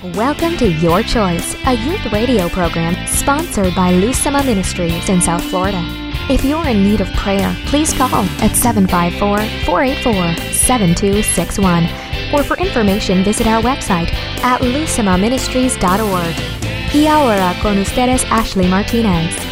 Welcome to Your Choice, a youth radio program sponsored by Lusama Ministries in South Florida. If you're in need of prayer, please call at 754 484 7261. Or for information, visit our website at lusamaministries.org. Y ahora con ustedes, Ashley Martinez.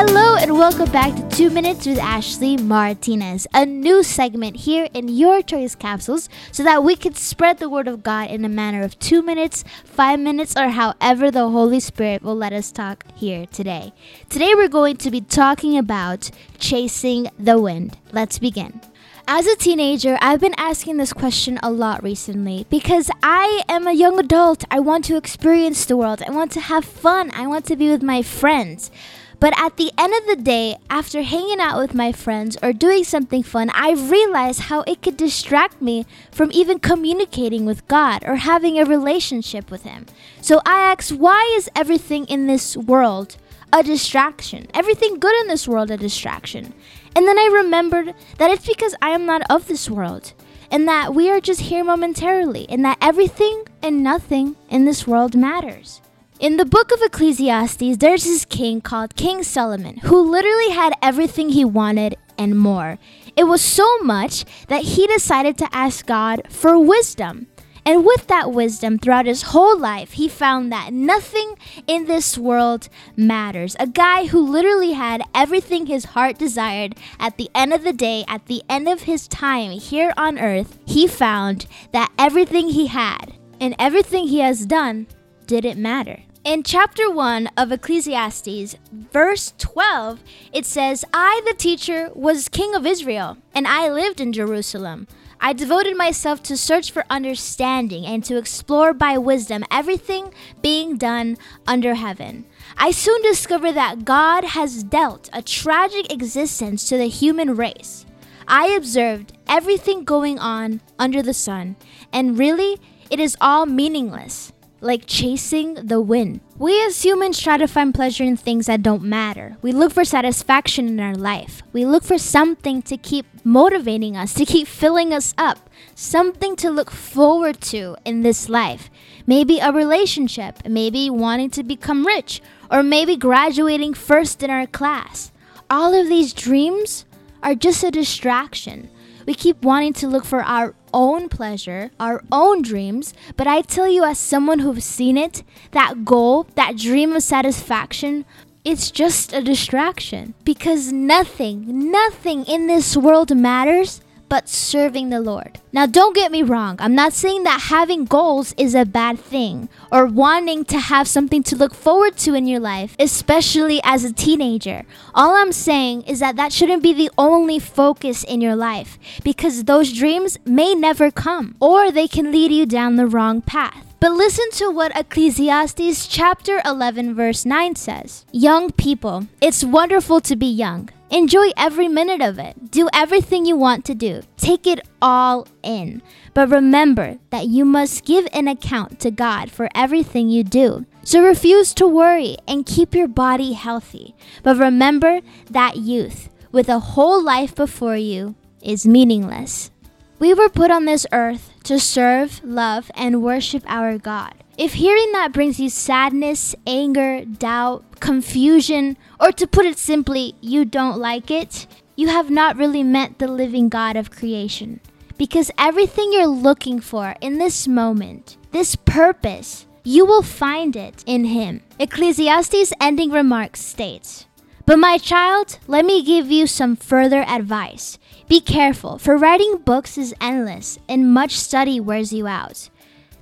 Hello and welcome back to 2 Minutes with Ashley Martinez, a new segment here in Your Choice Capsules so that we can spread the Word of God in a manner of 2 minutes, 5 minutes, or however the Holy Spirit will let us talk here today. Today we're going to be talking about chasing the wind. Let's begin. As a teenager, I've been asking this question a lot recently because I am a young adult. I want to experience the world. I want to have fun. I want to be with my friends. But at the end of the day, after hanging out with my friends or doing something fun, I realized how it could distract me from even communicating with God or having a relationship with Him. So I asked, why is everything in this world a distraction? Everything good in this world a distraction? And then I remembered that it's because I am not of this world. And that we are just here momentarily, and that everything and nothing in this world matters. In the book of Ecclesiastes, there's this king called King Solomon who literally had everything he wanted and more. It was so much that he decided to ask God for wisdom. And with that wisdom throughout his whole life, he found that nothing in this world matters. A guy who literally had everything his heart desired at the end of the day, at the end of his time here on earth, he found that everything he had and everything he has done didn't matter. In chapter 1 of Ecclesiastes, verse 12, it says, I, the teacher, was king of Israel, and I lived in Jerusalem. I devoted myself to search for understanding and to explore by wisdom everything being done under heaven. I soon discovered that God has dealt a tragic existence to the human race. I observed everything going on under the sun, and really, it is all meaningless like chasing the wind. We as humans try to find pleasure in things that don't matter. We look for satisfaction in our life. We look for something to keep motivating us, to keep filling us up, something to look forward to in this life. Maybe a relationship, maybe wanting to become rich, or maybe graduating first in our class. All of these dreams are just a distraction. We keep wanting to look for our own pleasure, our own dreams, but I tell you, as someone who's seen it, that goal, that dream of satisfaction, it's just a distraction. Because nothing, nothing in this world matters but serving the Lord. Now, don't get me wrong, I'm not saying that having goals is a bad thing or wanting to have something to look forward to in your life, especially as a teenager. All I'm saying is that that shouldn't be the only focus in your life because those dreams may never come or they can lead you down the wrong path. But listen to what Ecclesiastes chapter 11 verse 9 says. Young people, it's wonderful to be young. Enjoy every minute of it. Do everything you want to do. Take it all in. But remember that you must give an account to God for everything you do. So refuse to worry and keep your body healthy. But remember that youth, with a whole life before you, is meaningless. We were put on this earth to serve, love, and worship our God. If hearing that brings you sadness, anger, doubt, confusion, or to put it simply, you don't like it, you have not really met the living God of creation. Because everything you're looking for in this moment, this purpose, you will find it in Him. Ecclesiastes' ending remarks states, But my child, let me give you some further advice. Be careful, for writing books is endless, and much study wears you out.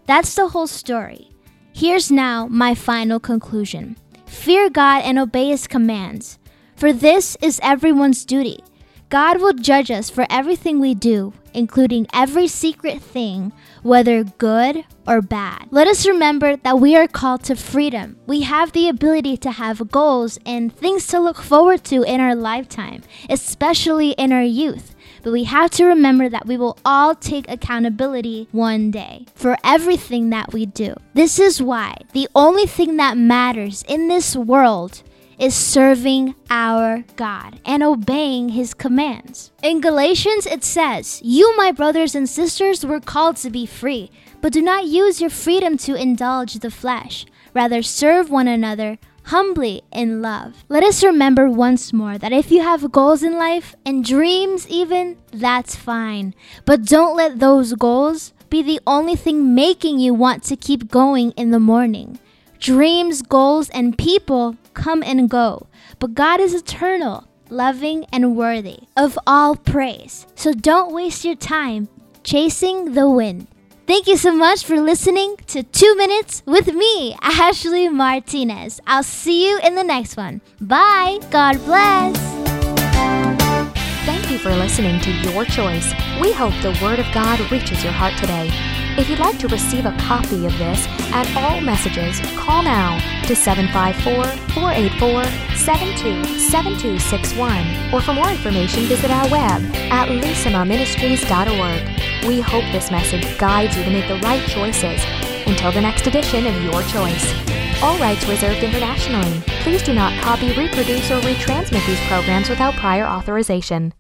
That's the whole story. Here's now my final conclusion Fear God and obey His commands, for this is everyone's duty. God will judge us for everything we do, including every secret thing, whether good or bad. Let us remember that we are called to freedom. We have the ability to have goals and things to look forward to in our lifetime, especially in our youth. But we have to remember that we will all take accountability one day for everything that we do. This is why the only thing that matters in this world is serving our God and obeying His commands. In Galatians, it says, You, my brothers and sisters, were called to be free, but do not use your freedom to indulge the flesh. Rather, serve one another humbly in love. Let us remember once more that if you have goals in life and dreams, even, that's fine. But don't let those goals be the only thing making you want to keep going in the morning. Dreams, goals, and people come and go, but God is eternal, loving, and worthy of all praise. So don't waste your time chasing the wind. Thank you so much for listening to Two Minutes with me, Ashley Martinez. I'll see you in the next one. Bye. God bless. Thank you for listening to Your Choice. We hope the Word of God reaches your heart today. If you'd like to receive a copy of this and all messages, call now to 754 484 727261. Or for more information, visit our web at lucimaministries.org. We hope this message guides you to make the right choices. Until the next edition of Your Choice. All rights reserved internationally. Please do not copy, reproduce, or retransmit these programs without prior authorization.